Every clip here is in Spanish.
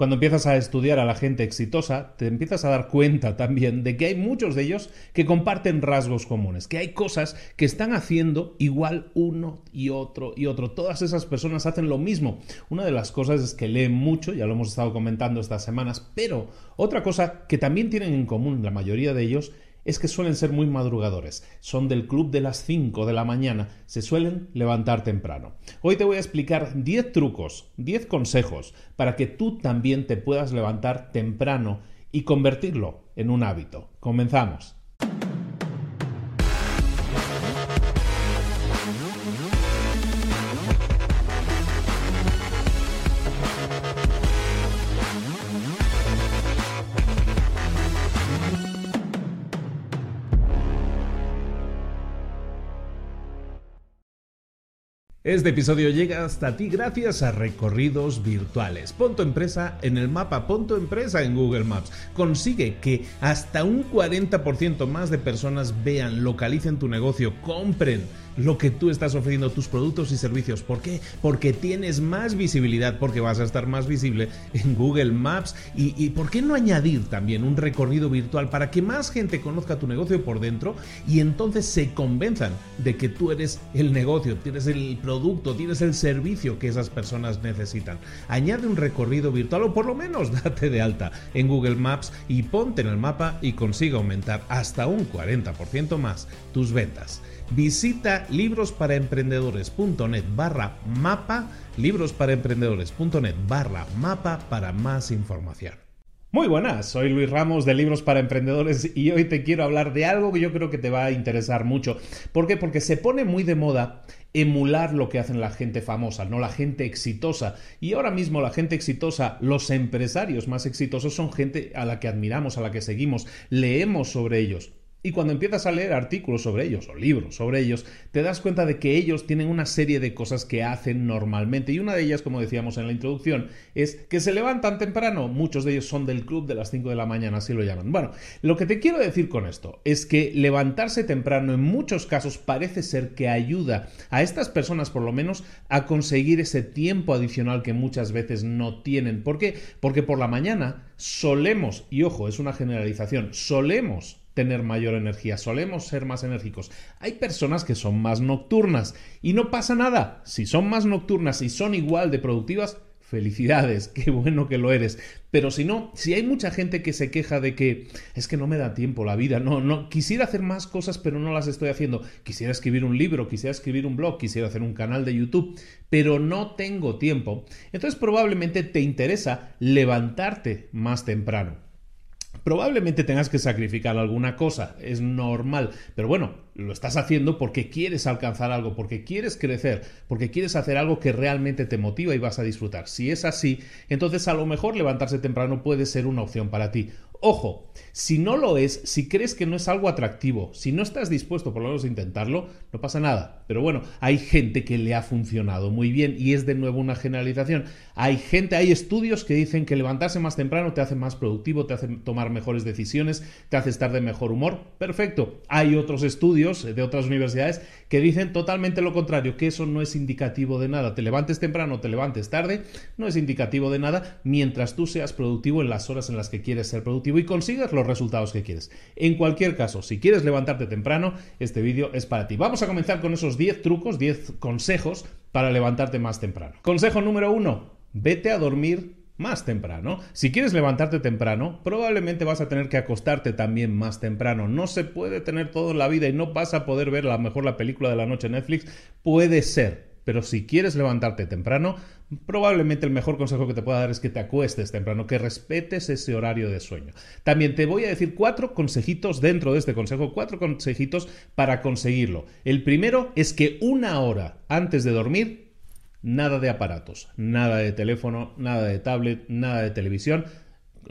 Cuando empiezas a estudiar a la gente exitosa, te empiezas a dar cuenta también de que hay muchos de ellos que comparten rasgos comunes, que hay cosas que están haciendo igual uno y otro y otro. Todas esas personas hacen lo mismo. Una de las cosas es que leen mucho, ya lo hemos estado comentando estas semanas, pero otra cosa que también tienen en común la mayoría de ellos es que suelen ser muy madrugadores. Son del club de las 5 de la mañana. Se suelen levantar temprano. Hoy te voy a explicar 10 trucos, 10 consejos para que tú también te puedas levantar temprano y convertirlo en un hábito. Comenzamos. Este episodio llega hasta ti gracias a recorridos virtuales. Pon tu empresa en el mapa, pon tu empresa en Google Maps. Consigue que hasta un 40% más de personas vean, localicen tu negocio, compren lo que tú estás ofreciendo, tus productos y servicios. ¿Por qué? Porque tienes más visibilidad, porque vas a estar más visible en Google Maps. Y, ¿por qué no añadir también un recorrido virtual para que más gente conozca tu negocio por dentro y entonces se convenzan de que tú eres el negocio, tienes el producto, tienes el servicio que esas personas necesitan? Añade un recorrido virtual o por lo menos date de alta en Google Maps y ponte en el mapa y consiga aumentar hasta un 40% más tus ventas. Visita librosparaemprendedores.net barra mapa, librosparaemprendedores.net barra mapa para más información. Muy buenas, soy Luis Ramos de Libros para Emprendedores y hoy te quiero hablar de algo que yo creo que te va a interesar mucho. ¿Por qué? Porque se pone muy de moda emular lo que hacen la gente famosa, no la gente exitosa. Y ahora mismo la gente exitosa, los empresarios más exitosos son gente a la que admiramos, a la que seguimos, leemos sobre ellos. Y cuando empiezas a leer artículos sobre ellos o libros sobre ellos, te das cuenta de que ellos tienen una serie de cosas que hacen normalmente. Y una de ellas, como decíamos en la introducción, es que se levantan temprano. Muchos de ellos son del club de las 5 de la mañana, así lo llaman. Bueno, lo que te quiero decir con esto es que levantarse temprano en muchos casos parece ser que ayuda a estas personas, por lo menos, a conseguir ese tiempo adicional que muchas veces no tienen. ¿Por qué? Porque por la mañana solemos, y ojo, es una generalización, solemos tener mayor energía, solemos ser más enérgicos. Hay personas que son más nocturnas y no pasa nada. Si son más nocturnas y son igual de productivas, felicidades, qué bueno que lo eres. Pero si no, si hay mucha gente que se queja de que es que no me da tiempo la vida, no, no, quisiera hacer más cosas pero no las estoy haciendo. Quisiera escribir un libro, quisiera escribir un blog, quisiera hacer un canal de YouTube, pero no tengo tiempo. Entonces probablemente te interesa levantarte más temprano. Probablemente tengas que sacrificar alguna cosa, es normal, pero bueno, lo estás haciendo porque quieres alcanzar algo, porque quieres crecer, porque quieres hacer algo que realmente te motiva y vas a disfrutar. Si es así, entonces a lo mejor levantarse temprano puede ser una opción para ti. Ojo, si no lo es, si crees que no es algo atractivo, si no estás dispuesto por lo menos a intentarlo, no pasa nada. Pero bueno, hay gente que le ha funcionado muy bien y es de nuevo una generalización. Hay gente, hay estudios que dicen que levantarse más temprano te hace más productivo, te hace tomar mejores decisiones, te hace estar de mejor humor. Perfecto. Hay otros estudios de otras universidades que dicen totalmente lo contrario, que eso no es indicativo de nada. Te levantes temprano te levantes tarde, no es indicativo de nada mientras tú seas productivo en las horas en las que quieres ser productivo y consigas los resultados que quieres. En cualquier caso, si quieres levantarte temprano, este vídeo es para ti. Vamos a comenzar con esos 10 trucos, 10 consejos para levantarte más temprano. Consejo número 1, vete a dormir más temprano. Si quieres levantarte temprano, probablemente vas a tener que acostarte también más temprano. No se puede tener todo en la vida y no vas a poder ver a lo mejor la película de la noche en Netflix. Puede ser, pero si quieres levantarte temprano, probablemente el mejor consejo que te pueda dar es que te acuestes temprano, que respetes ese horario de sueño. También te voy a decir cuatro consejitos dentro de este consejo, cuatro consejitos para conseguirlo. El primero es que una hora antes de dormir, nada de aparatos, nada de teléfono, nada de tablet, nada de televisión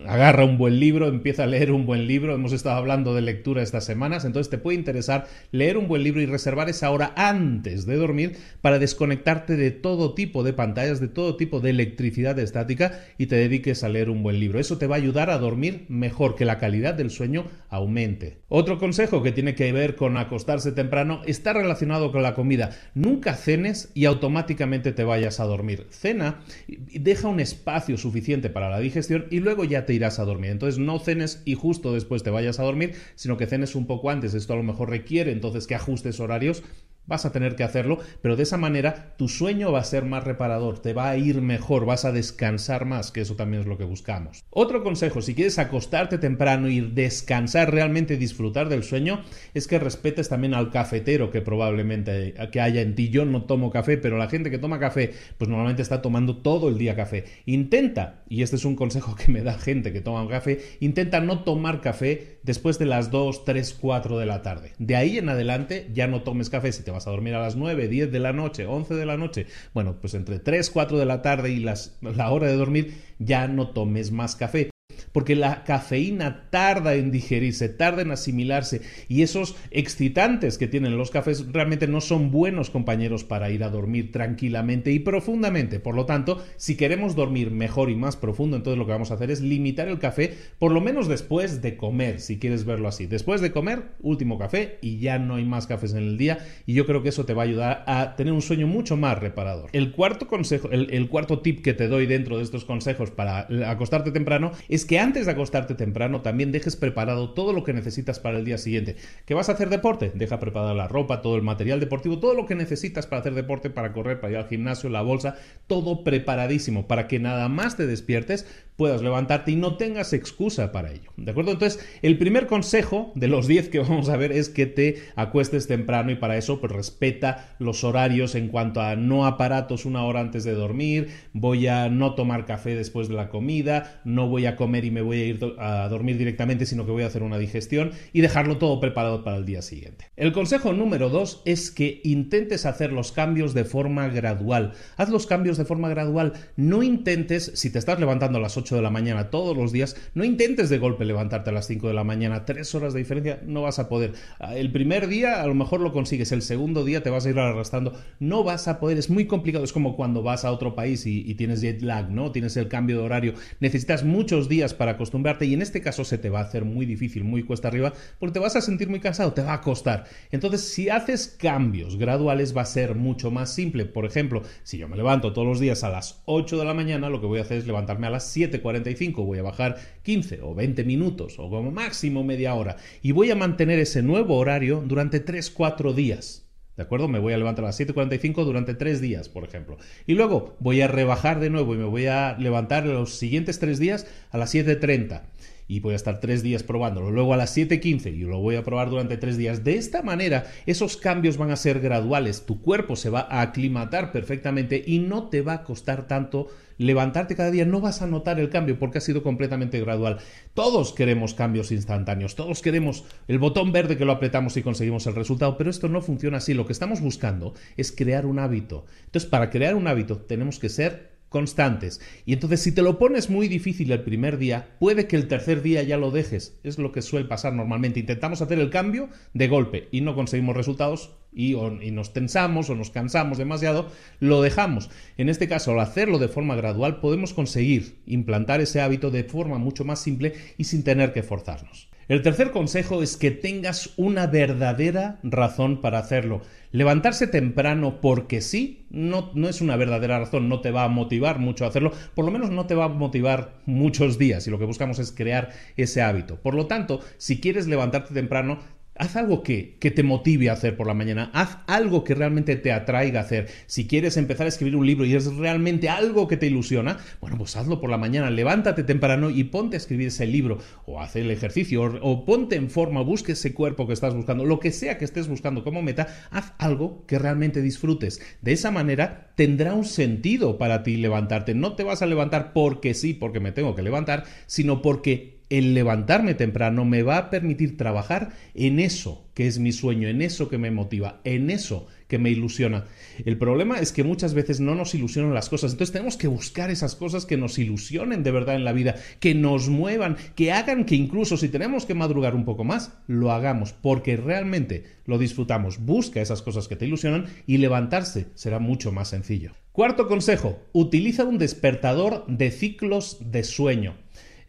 agarra un buen libro, empieza a leer un buen libro. Hemos estado hablando de lectura estas semanas, entonces te puede interesar leer un buen libro y reservar esa hora antes de dormir para desconectarte de todo tipo de pantallas, de todo tipo de electricidad estática y te dediques a leer un buen libro. Eso te va a ayudar a dormir mejor, que la calidad del sueño aumente. Otro consejo que tiene que ver con acostarse temprano está relacionado con la comida. Nunca cenes y automáticamente te vayas a dormir. Cena, deja un espacio suficiente para la digestión y luego ya te irás a dormir. Entonces no cenes y justo después te vayas a dormir, sino que cenes un poco antes. Esto a lo mejor requiere entonces que ajustes horarios Vas a tener que hacerlo, pero de esa manera tu sueño va a ser más reparador, te va a ir mejor, vas a descansar más, que eso también es lo que buscamos. Otro consejo, si quieres acostarte temprano y descansar, realmente disfrutar del sueño, es que respetes también al cafetero que probablemente que haya en ti. Yo no tomo café, pero la gente que toma café, pues normalmente está tomando todo el día café. Intenta, y este es un consejo que me da gente que toma café, intenta no tomar café después de las 2, 3, 4 de la tarde. De ahí en adelante ya no tomes café si te vas a dormir a las 9, 10 de la noche, 11 de la noche, bueno, pues entre 3, 4 de la tarde y las, la hora de dormir ya no tomes más café porque la cafeína tarda en digerirse, tarda en asimilarse y esos excitantes que tienen los cafés realmente no son buenos compañeros para ir a dormir tranquilamente y profundamente. Por lo tanto, si queremos dormir mejor y más profundo, entonces lo que vamos a hacer es limitar el café por lo menos después de comer, si quieres verlo así. Después de comer, último café y ya no hay más cafés en el día y yo creo que eso te va a ayudar a tener un sueño mucho más reparador. El cuarto consejo, el, cuarto tip que te doy dentro de estos consejos para acostarte temprano es que antes de acostarte temprano también dejes preparado todo lo que necesitas para el día siguiente. ¿Qué vas a hacer deporte? Deja preparada la ropa, todo el material deportivo, todo lo que necesitas para hacer deporte, para correr, para ir al gimnasio, la bolsa, todo preparadísimo para que nada más te despiertes puedas levantarte y no tengas excusa para ello. ¿De acuerdo? Entonces, el primer consejo de los 10 que vamos a ver es que te acuestes temprano y para eso pues respeta los horarios en cuanto a no aparatos una hora antes de dormir, voy a no tomar café después de la comida, no voy a comer y me voy a ir a dormir directamente, sino que voy a hacer una digestión y dejarlo todo preparado para el día siguiente. El consejo número 2 es que intentes hacer los cambios de forma gradual. Haz los cambios de forma gradual. No intentes, si te estás levantando a las 8 de la mañana todos los días, no intentes de golpe levantarte a las 5 de la mañana, tres horas de diferencia, no vas a poder. Ah, el primer día a lo mejor lo consigues, el segundo día te vas a ir arrastrando, no vas a poder, es muy complicado, es como cuando vas a otro país y, tienes jet lag, ¿no? Tienes el cambio de horario, necesitas muchos días para acostumbrarte y en este caso se te va a hacer muy difícil, muy cuesta arriba, porque te vas a sentir muy cansado, te va a costar. Entonces, si haces cambios graduales va a ser mucho más simple. Por ejemplo, si yo me levanto todos los días a las 8 de la mañana, lo que voy a hacer es levantarme a las 7 45, voy a bajar 15 o 20 minutos o como máximo media hora y voy a mantener ese nuevo horario durante 3-4 días. ¿De acuerdo? Me voy a levantar a las 7.45 durante 3 días, por ejemplo. Y luego voy a rebajar de nuevo y me voy a levantar los siguientes 3 días a las 7.30. y voy a estar tres días probándolo, luego a las 7.15 y lo voy a probar durante tres días. De esta manera, esos cambios van a ser graduales, tu cuerpo se va a aclimatar perfectamente y no te va a costar tanto levantarte cada día, no vas a notar el cambio porque ha sido completamente gradual. Todos queremos cambios instantáneos, todos queremos el botón verde que lo apretamos y conseguimos el resultado, pero esto no funciona así. Lo que estamos buscando es crear un hábito. Entonces, para crear un hábito tenemos que ser constantes. Y entonces si te lo pones muy difícil el primer día, puede que el tercer día ya lo dejes. Es lo que suele pasar normalmente. Intentamos hacer el cambio de golpe y no conseguimos resultados y, nos tensamos o nos cansamos demasiado, lo dejamos. En este caso, al hacerlo de forma gradual, podemos conseguir implantar ese hábito de forma mucho más simple y sin tener que forzarnos. El tercer consejo es que tengas una verdadera razón para hacerlo. Levantarse temprano porque sí no, no, es una verdadera razón, no te va a motivar mucho a hacerlo, por lo menos no te va a motivar muchos días y lo que buscamos es crear ese hábito. Por lo tanto, si quieres levantarte temprano, haz algo que, que, te motive a hacer por la mañana, haz algo que realmente te atraiga a hacer. Si quieres empezar a escribir un libro y es realmente algo que te ilusiona, bueno, pues hazlo por la mañana, levántate temprano y ponte a escribir ese libro, o haz el ejercicio, o, o ponte en forma, busque ese cuerpo que estás buscando, lo que sea que estés buscando como meta, haz algo que realmente disfrutes. De esa manera tendrá un sentido para ti levantarte. No te vas a levantar porque sí, porque me tengo que levantar, sino porque el levantarme temprano me va a permitir trabajar en eso que es mi sueño, en eso que me motiva, en eso que me ilusiona. El problema es que muchas veces no nos ilusionan las cosas, entonces tenemos que buscar esas cosas que nos ilusionen de verdad en la vida, que nos muevan, que hagan que incluso si tenemos que madrugar un poco más, lo hagamos, porque realmente lo disfrutamos. Busca esas cosas que te ilusionan y levantarse será mucho más sencillo. Cuarto consejo, utiliza un despertador de ciclos de sueño.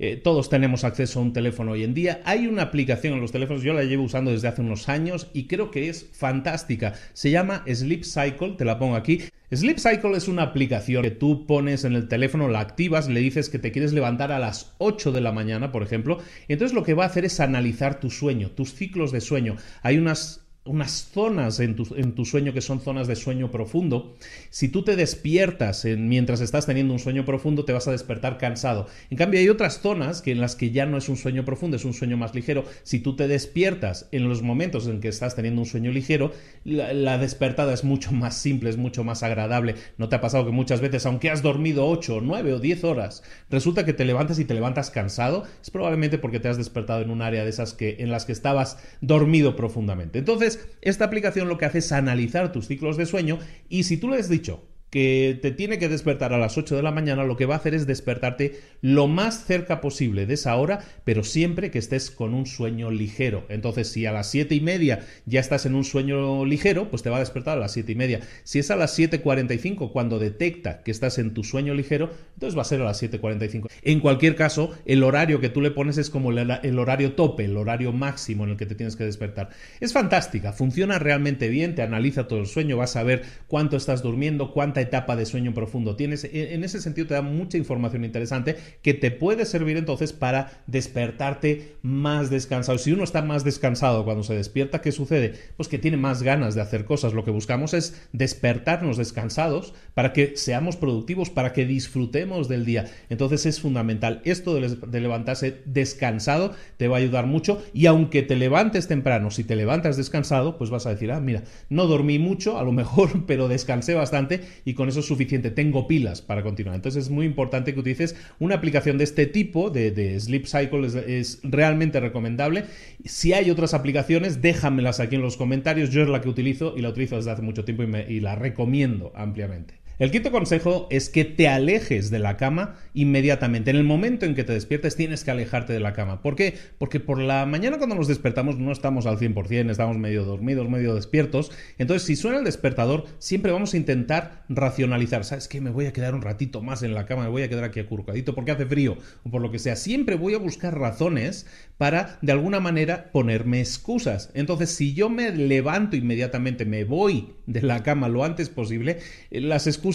Eh, todos tenemos acceso a un teléfono hoy en día. Hay una aplicación en los teléfonos, yo la llevo usando desde hace unos años y creo que es fantástica. Se llama Sleep Cycle, te la pongo aquí. Sleep Cycle es una aplicación que tú pones en el teléfono, la activas, le dices que te quieres levantar a las 8 de la mañana, por ejemplo, entonces lo que va a hacer es analizar tu sueño, tus ciclos de sueño. Hay unas unas zonas en tu, en tu, sueño que son zonas de sueño profundo. Si tú te despiertas en, mientras estás teniendo un sueño profundo, te vas a despertar cansado. En cambio, hay otras zonas que en las que ya no es un sueño profundo, es un sueño más ligero. Si tú te despiertas en los momentos en que estás teniendo un sueño ligero, la, la despertada es mucho más simple, es mucho más agradable. ¿No te ha pasado que muchas veces, aunque has dormido 8, 9 o 10 horas, resulta que te levantas y te levantas cansado? Es probablemente porque te has despertado en un área de esas que, en las que estabas dormido profundamente. Entonces, esta aplicación lo que hace es analizar tus ciclos de sueño y si tú le has dicho que te tiene que despertar a las 8 de la mañana, lo que va a hacer es despertarte lo más cerca posible de esa hora, pero siempre que estés con un sueño ligero. Entonces, si a las 7 y media ya estás en un sueño ligero, pues te va a despertar a las 7 y media. Si es a las 7.45 cuando detecta que estás en tu sueño ligero, entonces va a ser a las 7.45. En cualquier caso, el horario que tú le pones es como el horario tope, el horario máximo en el que te tienes que despertar. Es fantástica, funciona realmente bien, te analiza todo el sueño, vas a ver cuánto estás durmiendo, cuánta etapa de sueño profundo tienes. E, en ese sentido te da mucha información interesante que te puede servir entonces para despertarte más descansado. Si uno está más descansado cuando se despierta, ¿qué sucede? Pues que tiene más ganas de hacer cosas. Lo que buscamos es despertarnos descansados para que seamos productivos, para que disfrutemos del día. Entonces es fundamental. Esto de levantarse descansado te va a ayudar mucho y aunque te levantes temprano, si te levantas descansado, pues vas a decir, ah, mira, no dormí mucho, a lo mejor, pero descansé bastante y con eso es suficiente, tengo pilas para continuar. Entonces es muy importante que utilices una aplicación de este tipo, de, Sleep Cycle, es, realmente recomendable. Si hay otras aplicaciones, déjamelas aquí en los comentarios. Yo es la que utilizo y la utilizo desde hace mucho tiempo y la recomiendo ampliamente. El quinto consejo es que te alejes de la cama inmediatamente. En el momento en que te despiertes tienes que alejarte de la cama. ¿Por qué? Porque por la mañana cuando nos despertamos no estamos al 100%, estamos medio dormidos, medio despiertos. Entonces si suena el despertador siempre vamos a intentar racionalizar. ¿Sabes qué? Me voy a quedar un ratito más en la cama, me voy a quedar aquí acurrucadito porque hace frío o por lo que sea. Siempre voy a buscar razones para de alguna manera ponerme excusas. Entonces si yo me levanto inmediatamente, me voy de la cama lo antes posible, las excusas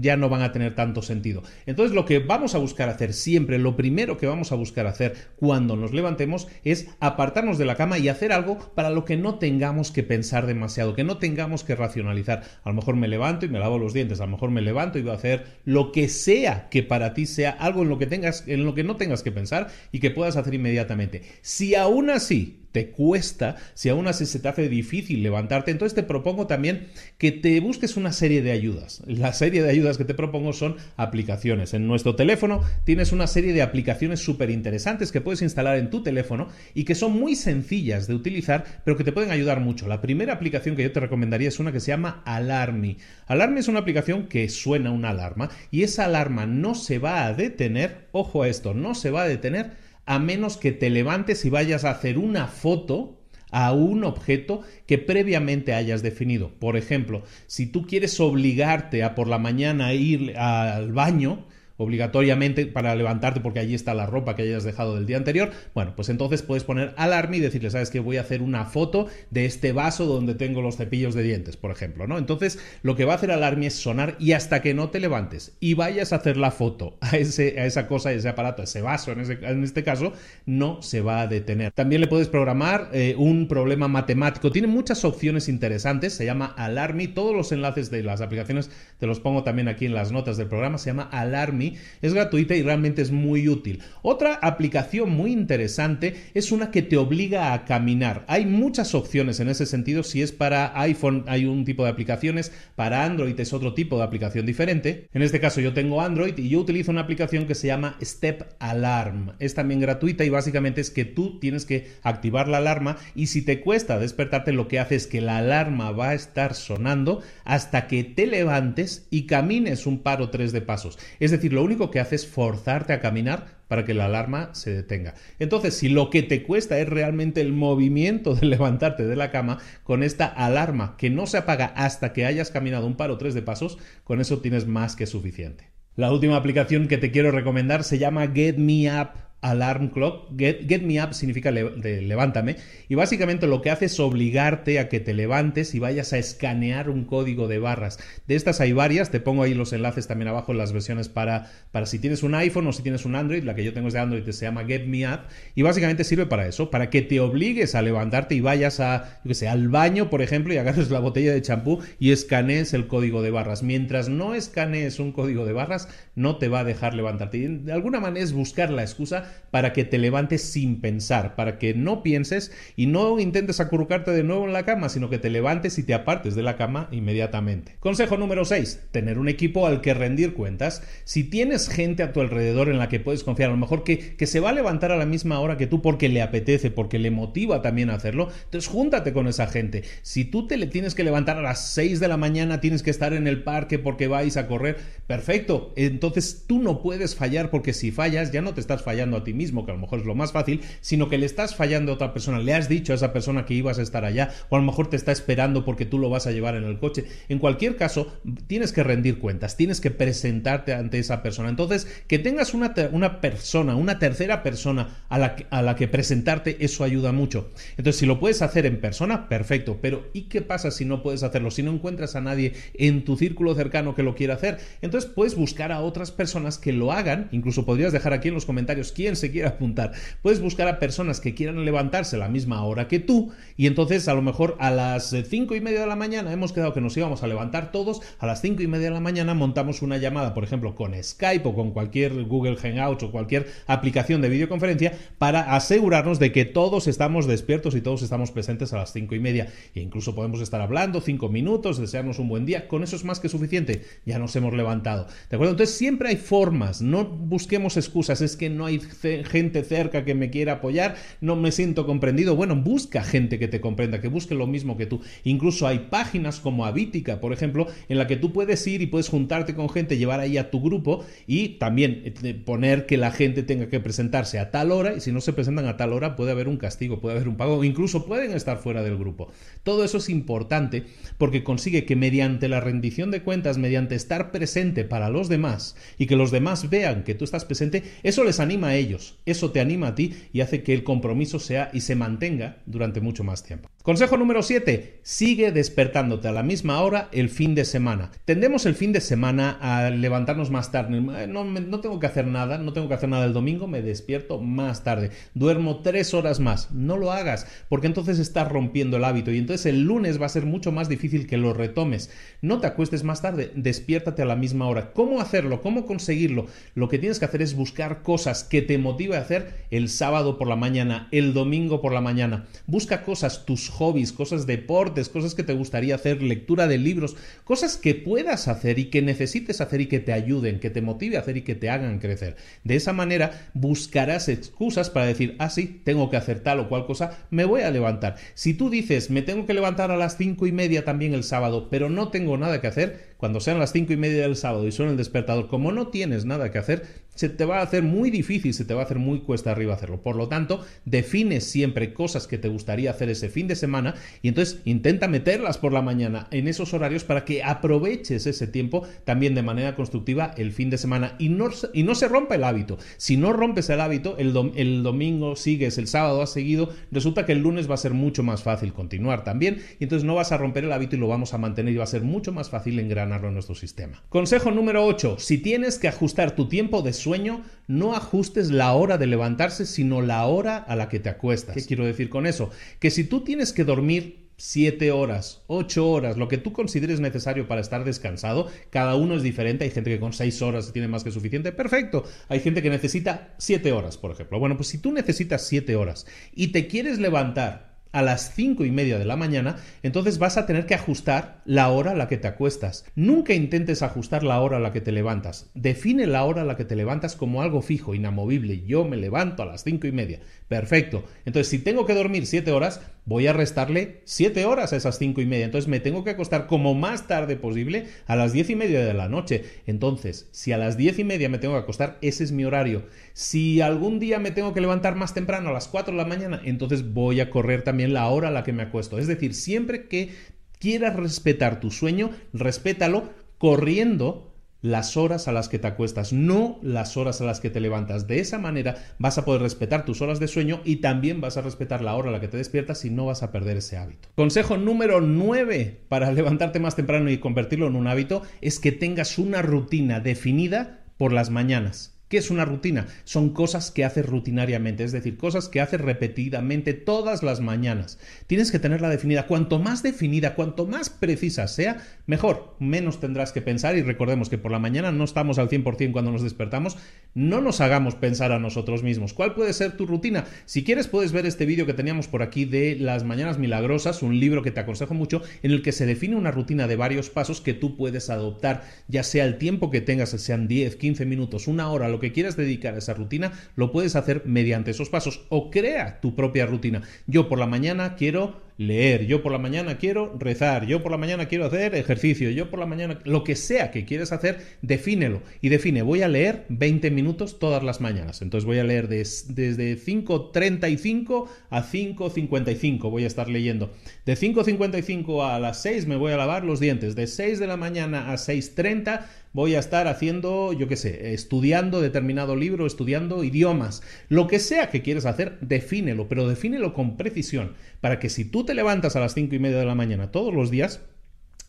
ya no van a tener tanto sentido. Entonces lo que vamos a buscar hacer siempre, lo primero que vamos a buscar hacer cuando nos levantemos es apartarnos de la cama y hacer algo para lo que no tengamos que pensar demasiado, que no tengamos que racionalizar. A lo mejor me levanto y me lavo los dientes, a lo mejor me levanto y voy a hacer lo que sea que para ti sea algo en lo que tengas en lo que no tengas que pensar y que puedas hacer inmediatamente. Si aún así te cuesta, si aún así se te hace difícil levantarte, entonces te propongo también que te busques una serie de ayudas. La serie de ayudas que te propongo son aplicaciones. En nuestro teléfono tienes una serie de aplicaciones súper interesantes que puedes instalar en tu teléfono y que son muy sencillas de utilizar, pero que te pueden ayudar mucho. La primera aplicación que yo te recomendaría es una que se llama Alarmy. Alarmy es una aplicación que suena una alarma y esa alarma no se va a detener, ojo a esto, no se va a detener a menos que te levantes y vayas a hacer una foto a un objeto que previamente hayas definido. Por ejemplo, si tú quieres obligarte a por la mañana ir al baño, obligatoriamente para levantarte porque allí está la ropa que hayas dejado del día anterior, bueno, pues entonces puedes poner alarma y decirle, sabes que voy a hacer una foto de este vaso donde tengo los cepillos de dientes, por ejemplo, ¿no? Entonces lo que va a hacer alarma es sonar y hasta que no te levantes y vayas a hacer la foto a, ese, a esa cosa, a ese aparato, a ese vaso en, este caso, no se va a detener. También le puedes programar eh, un problema matemático. Tiene muchas opciones interesantes, se llama Alarmy, todos los enlaces de las aplicaciones te los pongo también aquí en las notas del programa, se llama Alarmy es gratuita y realmente es muy útil. Otra aplicación muy interesante es una que te obliga a caminar. Hay muchas opciones en ese sentido. Si es para iPhone hay un tipo de aplicaciones, para Android es otro tipo de aplicación diferente. En este caso yo tengo Android y yo utilizo una aplicación que se llama Step Alarm. Es también gratuita y básicamente es que tú tienes que activar la alarma y si te cuesta despertarte lo que hace es que la alarma va a estar sonando hasta que te levantes y camines un par o tres de pasos. Es decir, lo único que hace es forzarte a caminar para que la alarma se detenga. Entonces, si lo que te cuesta es realmente el movimiento de levantarte de la cama, con esta alarma que no se apaga hasta que hayas caminado un par o tres de pasos, con eso tienes más que suficiente. La última aplicación que te quiero recomendar se llama Get Me Up Alarm Clock. Get, Me Up significa levántame. Y básicamente lo que hace es obligarte a que te levantes y vayas a escanear un código de barras. De estas hay varias. Te pongo ahí los enlaces también abajo en las versiones para, para si tienes un iPhone o si tienes un Android. La que yo tengo es de Android se llama Get Me Up. Y básicamente sirve para eso, para que te obligues a levantarte y vayas a, que sé, al baño, por ejemplo, y agarres la botella de champú y escanees el código de barras. Mientras no escanees un código de barras, no te va a dejar levantarte. De alguna manera es buscar la excusa para que te levantes sin pensar, para que no pienses y no intentes acurrucarte de nuevo en la cama, sino que te levantes y te apartes de la cama inmediatamente. Consejo número 6. Tener un equipo al que rendir cuentas. Si tienes gente a tu alrededor en la que puedes confiar, a lo mejor que, que se va a levantar a la misma hora que tú porque le apetece, porque le motiva también a hacerlo, entonces júntate con esa gente. Si tú te le tienes que levantar a las 6 de la mañana, tienes que estar en el parque porque vais a correr, perfecto. Entonces tú no puedes fallar porque si fallas ya no te estás fallando a ti mismo, que a lo mejor es lo más fácil, sino que le estás fallando a otra persona, le has dicho a esa persona que ibas a estar allá, o a lo mejor te está esperando porque tú lo vas a llevar en el coche. En cualquier caso, tienes que rendir cuentas, tienes que presentarte ante esa persona. Entonces, que tengas una, una persona, una tercera persona a la, a la que presentarte, eso ayuda mucho. Entonces, si lo puedes hacer en persona, perfecto, pero ¿y qué pasa si no puedes hacerlo? Si no encuentras a nadie en tu círculo cercano que lo quiera hacer, entonces puedes buscar a otras personas que lo hagan, incluso podrías dejar aquí en los comentarios quién se quiere apuntar. Puedes buscar a personas que quieran levantarse a la misma hora que tú y entonces a lo mejor a las cinco y media de la mañana hemos quedado que nos íbamos a levantar todos, a las cinco y media de la mañana montamos una llamada, por ejemplo, con Skype o con cualquier Google Hangouts o cualquier aplicación de videoconferencia para asegurarnos de que todos estamos despiertos y todos estamos presentes a las cinco y media. E incluso podemos estar hablando cinco minutos, desearnos un buen día, con eso es más que suficiente, ya nos hemos levantado. ¿De acuerdo? Entonces siempre hay formas, no busquemos excusas, es que no hay gente cerca que me quiera apoyar, no me siento comprendido. Bueno, busca gente que te comprenda, que busque lo mismo que tú. Incluso hay páginas como Avítica, por ejemplo, en la que tú puedes ir y puedes juntarte con gente, llevar ahí a tu grupo y también eh, poner que la gente tenga que presentarse a tal hora y si no se presentan a tal hora puede haber un castigo, puede haber un pago, incluso pueden estar fuera del grupo. Todo eso es importante porque consigue que mediante la rendición de cuentas, mediante estar presente para los demás y que los demás vean que tú estás presente, eso les anima a ellos, eso te anima a ti y hace que el compromiso sea y se mantenga durante mucho más tiempo. Consejo número 7. Sigue despertándote a la misma hora el fin de semana. Tendemos el fin de semana a levantarnos más tarde. Eh, no, no, tengo que hacer nada, no tengo que hacer nada el domingo, me despierto más tarde. Duermo tres horas más. No lo hagas, porque entonces estás rompiendo el hábito y entonces el lunes va a ser mucho más difícil que lo retomes. No te acuestes más tarde, despiértate a la misma hora. ¿Cómo hacerlo? ¿Cómo conseguirlo? Lo que tienes que hacer es buscar cosas que te motive a hacer el sábado por la mañana, el domingo por la mañana. Busca cosas, tus hobbies, cosas deportes, cosas que te gustaría hacer, lectura de libros, cosas que puedas hacer y que necesites hacer y que te ayuden, que te motive a hacer y que te hagan crecer. De esa manera buscarás excusas para decir, ah, sí, tengo que hacer tal o cual cosa, me voy a levantar. Si tú dices, me tengo que levantar a las cinco y media también el sábado, pero no tengo nada que hacer, cuando sean las cinco y media del sábado y suena el despertador, como no tienes nada que hacer, se te va a hacer muy difícil, se te va a hacer muy cuesta arriba hacerlo. Por lo tanto, defines siempre cosas que te gustaría hacer ese fin de semana y entonces intenta meterlas por la mañana en esos horarios para que aproveches ese tiempo también de manera constructiva el fin de semana y no, y no se rompa el hábito. Si no rompes el hábito, el, el domingo sigues, el sábado has seguido, resulta que el lunes va a ser mucho más fácil continuar también y entonces no vas a romper el hábito y lo vamos a mantener y va a ser mucho más fácil en nuestro sistema. Consejo número 8. Si tienes que ajustar tu tiempo de sueño, no ajustes la hora de levantarse, sino la hora a la que te acuestas. ¿Qué quiero decir con eso? Que si tú tienes que dormir 7 horas, 8 horas, lo que tú consideres necesario para estar descansado, cada uno es diferente. Hay gente que con 6 horas tiene más que suficiente, perfecto. Hay gente que necesita 7 horas, por ejemplo. Bueno, pues si tú necesitas 7 horas y te quieres levantar a las cinco y media de la mañana, entonces vas a tener que ajustar la hora a la que te acuestas. Nunca intentes ajustar la hora a la que te levantas. Define la hora a la que te levantas como algo fijo, inamovible. Yo me levanto a las cinco y media. Perfecto. Entonces, si tengo que dormir siete horas, voy a restarle siete horas a esas cinco y media. Entonces, me tengo que acostar como más tarde posible a las diez y media de la noche. Entonces, si a las diez y media me tengo que acostar, ese es mi horario. Si algún día me tengo que levantar más temprano, a las cuatro de la mañana, entonces voy a correr también la hora a la que me acuesto. Es decir, siempre que quieras respetar tu sueño, respétalo corriendo las horas a las que te acuestas, no las horas a las que te levantas. De esa manera vas a poder respetar tus horas de sueño y también vas a respetar la hora a la que te despiertas y no vas a perder ese hábito. Consejo número 9 para levantarte más temprano y convertirlo en un hábito es que tengas una rutina definida por las mañanas. ¿Qué es una rutina? Son cosas que haces rutinariamente, es decir, cosas que haces repetidamente todas las mañanas. Tienes que tenerla definida. Cuanto más definida, cuanto más precisa sea, mejor. Menos tendrás que pensar y recordemos que por la mañana no estamos al 100% cuando nos despertamos. No nos hagamos pensar a nosotros mismos. ¿Cuál puede ser tu rutina? Si quieres puedes ver este vídeo que teníamos por aquí de las mañanas milagrosas, un libro que te aconsejo mucho, en el que se define una rutina de varios pasos que tú puedes adoptar, ya sea el tiempo que tengas, sean 10, 15 minutos, una hora, lo que quieras dedicar a esa rutina, lo puedes hacer mediante esos pasos o crea tu propia rutina. Yo por la mañana quiero leer, yo por la mañana quiero rezar, yo por la mañana quiero hacer ejercicio, yo por la mañana, lo que sea que quieras hacer, defínelo y define, voy a leer 20 minutos todas las mañanas. Entonces voy a leer desde 5.35 a 5.55, voy a estar leyendo. De 5.55 a las 6 me voy a lavar los dientes, de 6 de la mañana a 6.30 voy a estar haciendo, yo qué sé, estudiando determinado libro, estudiando idiomas. Lo que sea que quieras hacer, defínelo, pero defínelo con precisión, para que si tú te levantas a las cinco y media de la mañana todos los días,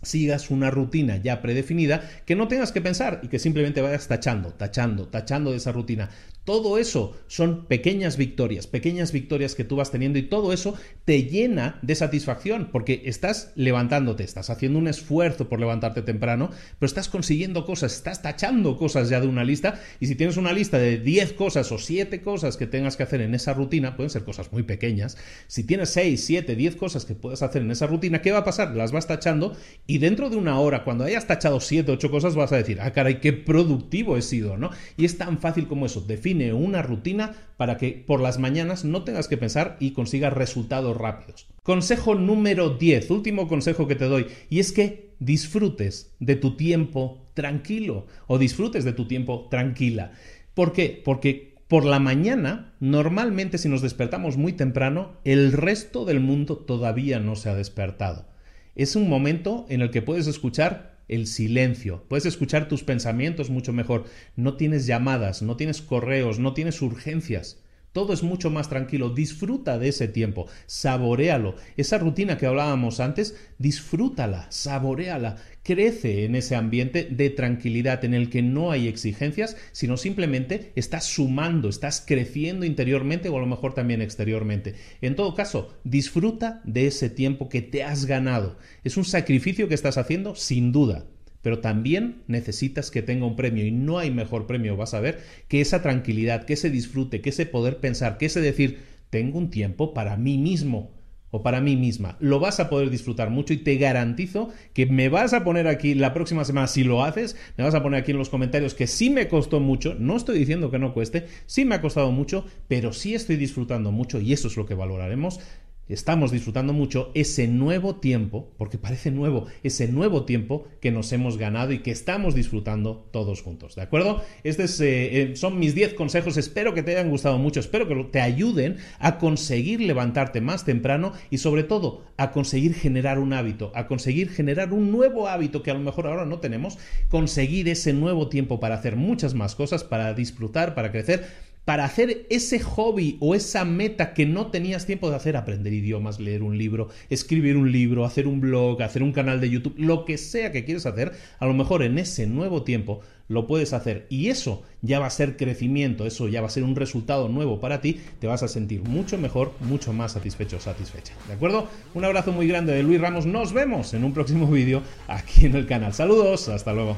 sigas una rutina ya predefinida que no tengas que pensar y que simplemente vayas tachando, tachando, tachando de esa rutina. Todo eso son pequeñas victorias, pequeñas victorias que tú vas teniendo y todo eso te llena de satisfacción porque estás levantándote, estás haciendo un esfuerzo por levantarte temprano, pero estás consiguiendo cosas, estás tachando cosas ya de una lista y si tienes una lista de 10 cosas o 7 cosas que tengas que hacer en esa rutina, pueden ser cosas muy pequeñas, si tienes 6, 7, 10 cosas que puedes hacer en esa rutina, ¿qué va a pasar? Las vas tachando y dentro de una hora, cuando hayas tachado 7, 8 cosas, vas a decir, ah, caray, qué productivo he sido, ¿no? Y es tan fácil como eso, define una rutina para que por las mañanas no tengas que pensar y consigas resultados rápidos. Consejo número 10, último consejo que te doy, y es que disfrutes de tu tiempo tranquilo o disfrutes de tu tiempo tranquila. ¿Por qué? Porque por la mañana, normalmente si nos despertamos muy temprano, el resto del mundo todavía no se ha despertado. Es un momento en el que puedes escuchar el silencio, puedes escuchar tus pensamientos mucho mejor, no tienes llamadas, no tienes correos, no tienes urgencias. todo es mucho más tranquilo. Disfruta de ese tiempo, saborealo. Esa rutina que hablábamos antes, disfrútala, saboreala. Crece en ese ambiente de tranquilidad en el que no hay exigencias, sino simplemente estás sumando, estás creciendo interiormente o a lo mejor también exteriormente. En todo caso, disfruta de ese tiempo que te has ganado. Es un sacrificio que estás haciendo, sin duda, pero también necesitas que tenga un premio y no hay mejor premio, vas a ver, que esa tranquilidad, que ese disfrute, que ese poder pensar, que ese decir, tengo un tiempo para mí mismo o para mí misma. Lo vas a poder disfrutar mucho y te garantizo que me vas a poner aquí la próxima semana, si lo haces, me vas a poner aquí en los comentarios que sí me costó mucho, no estoy diciendo que no cueste, sí me ha costado mucho, pero sí estoy disfrutando mucho y eso es lo que valoraremos estamos disfrutando mucho ese nuevo tiempo, porque parece nuevo, ese nuevo tiempo que nos hemos ganado y que estamos disfrutando todos juntos, ¿de acuerdo? Estos eh, eh, son mis 10 consejos, espero que te hayan gustado mucho, espero que te ayuden a conseguir levantarte más temprano y sobre todo a conseguir generar un hábito, a conseguir generar un nuevo hábito que a lo mejor ahora no tenemos, conseguir ese nuevo tiempo para hacer muchas más cosas, para disfrutar, para crecer para hacer ese hobby o esa meta que no tenías tiempo de hacer, aprender idiomas, leer un libro, escribir un libro, hacer un blog, hacer un canal de YouTube, lo que sea que quieres hacer, a lo mejor en ese nuevo tiempo lo puedes hacer y eso ya va a ser crecimiento, eso ya va a ser un resultado nuevo para ti, te vas a sentir mucho mejor, mucho más satisfecho o satisfecha. ¿De acuerdo? Un abrazo muy grande de Luis Ramos, nos vemos en un próximo vídeo aquí en el canal. Saludos, hasta luego.